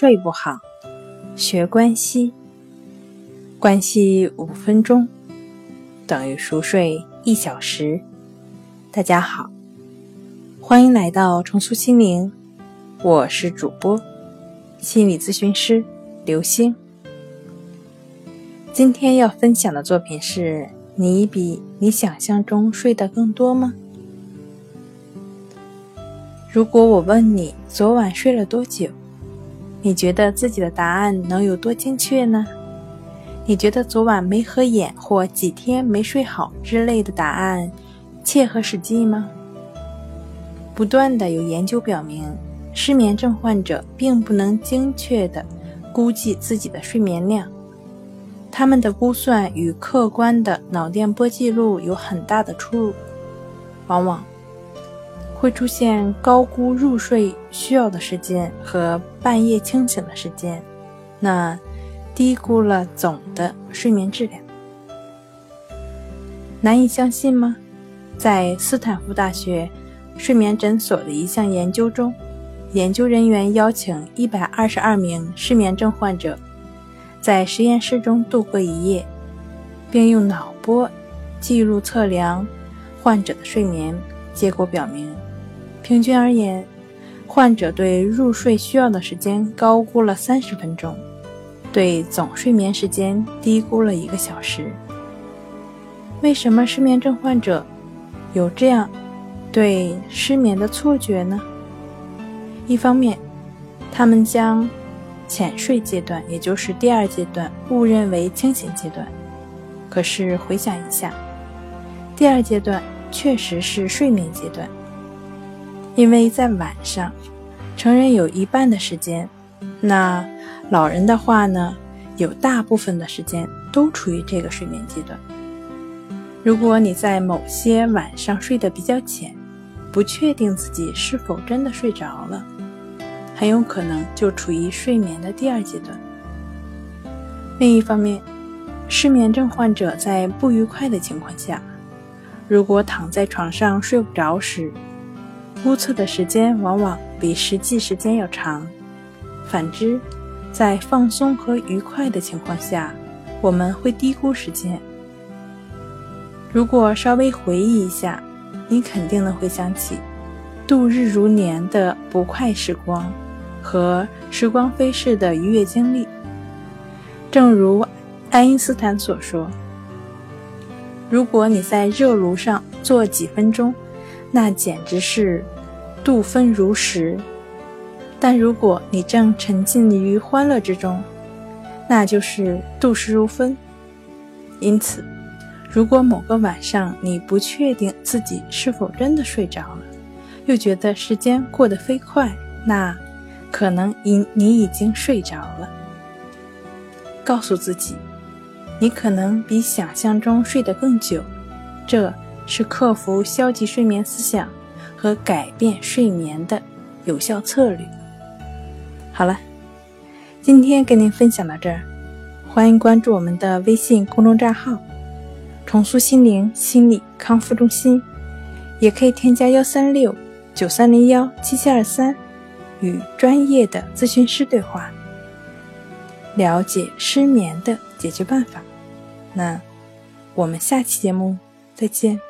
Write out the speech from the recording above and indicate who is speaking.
Speaker 1: 睡不好，学关系，关系五分钟等于熟睡一小时。大家好，欢迎来到重塑心灵，我是主播心理咨询师刘星。今天要分享的作品是你比你想象中睡得更多吗？如果我问你昨晚睡了多久，你觉得自己的答案能有多精确呢？你觉得昨晚没合眼或几天没睡好之类的答案切合实际吗？不断的有研究表明，失眠症患者并不能精确的估计自己的睡眠量，他们的估算与客观的脑电波记录有很大的出入，往往。会出现高估入睡需要的时间和半夜清醒的时间，那低估了总的睡眠质量。难以相信吗？在斯坦福大学睡眠诊所的一项研究中，研究人员邀请一百二十二名失眠症患者在实验室中度过一夜，并用脑波记录测量患者的睡眠。结果表明。平均而言，患者对入睡需要的时间高估了三十分钟，对总睡眠时间低估了一个小时。为什么失眠症患者有这样对失眠的错觉呢？一方面，他们将浅睡阶段，也就是第二阶段，误认为清醒阶段。可是回想一下，第二阶段确实是睡眠阶段。因为在晚上，成人有一半的时间，那老人的话呢，有大部分的时间都处于这个睡眠阶段。如果你在某些晚上睡得比较浅，不确定自己是否真的睡着了，很有可能就处于睡眠的第二阶段。另一方面，失眠症患者在不愉快的情况下，如果躺在床上睡不着时，估测的时间往往比实际时间要长。反之，在放松和愉快的情况下，我们会低估时间。如果稍微回忆一下，你肯定能回想起度日如年的不快时光和时光飞逝的愉悦经历。正如爱因斯坦所说：“如果你在热炉上坐几分钟。”那简直是度分如时，但如果你正沉浸于欢乐之中，那就是度时如分。因此，如果某个晚上你不确定自己是否真的睡着了，又觉得时间过得飞快，那可能因你已经睡着了。告诉自己，你可能比想象中睡得更久，这。是克服消极睡眠思想和改变睡眠的有效策略。好了，今天跟您分享到这儿，欢迎关注我们的微信公众账号“重塑心灵心理康复中心”，也可以添加幺三六九三零幺七七二三，与专业的咨询师对话，了解失眠的解决办法。那我们下期节目再见。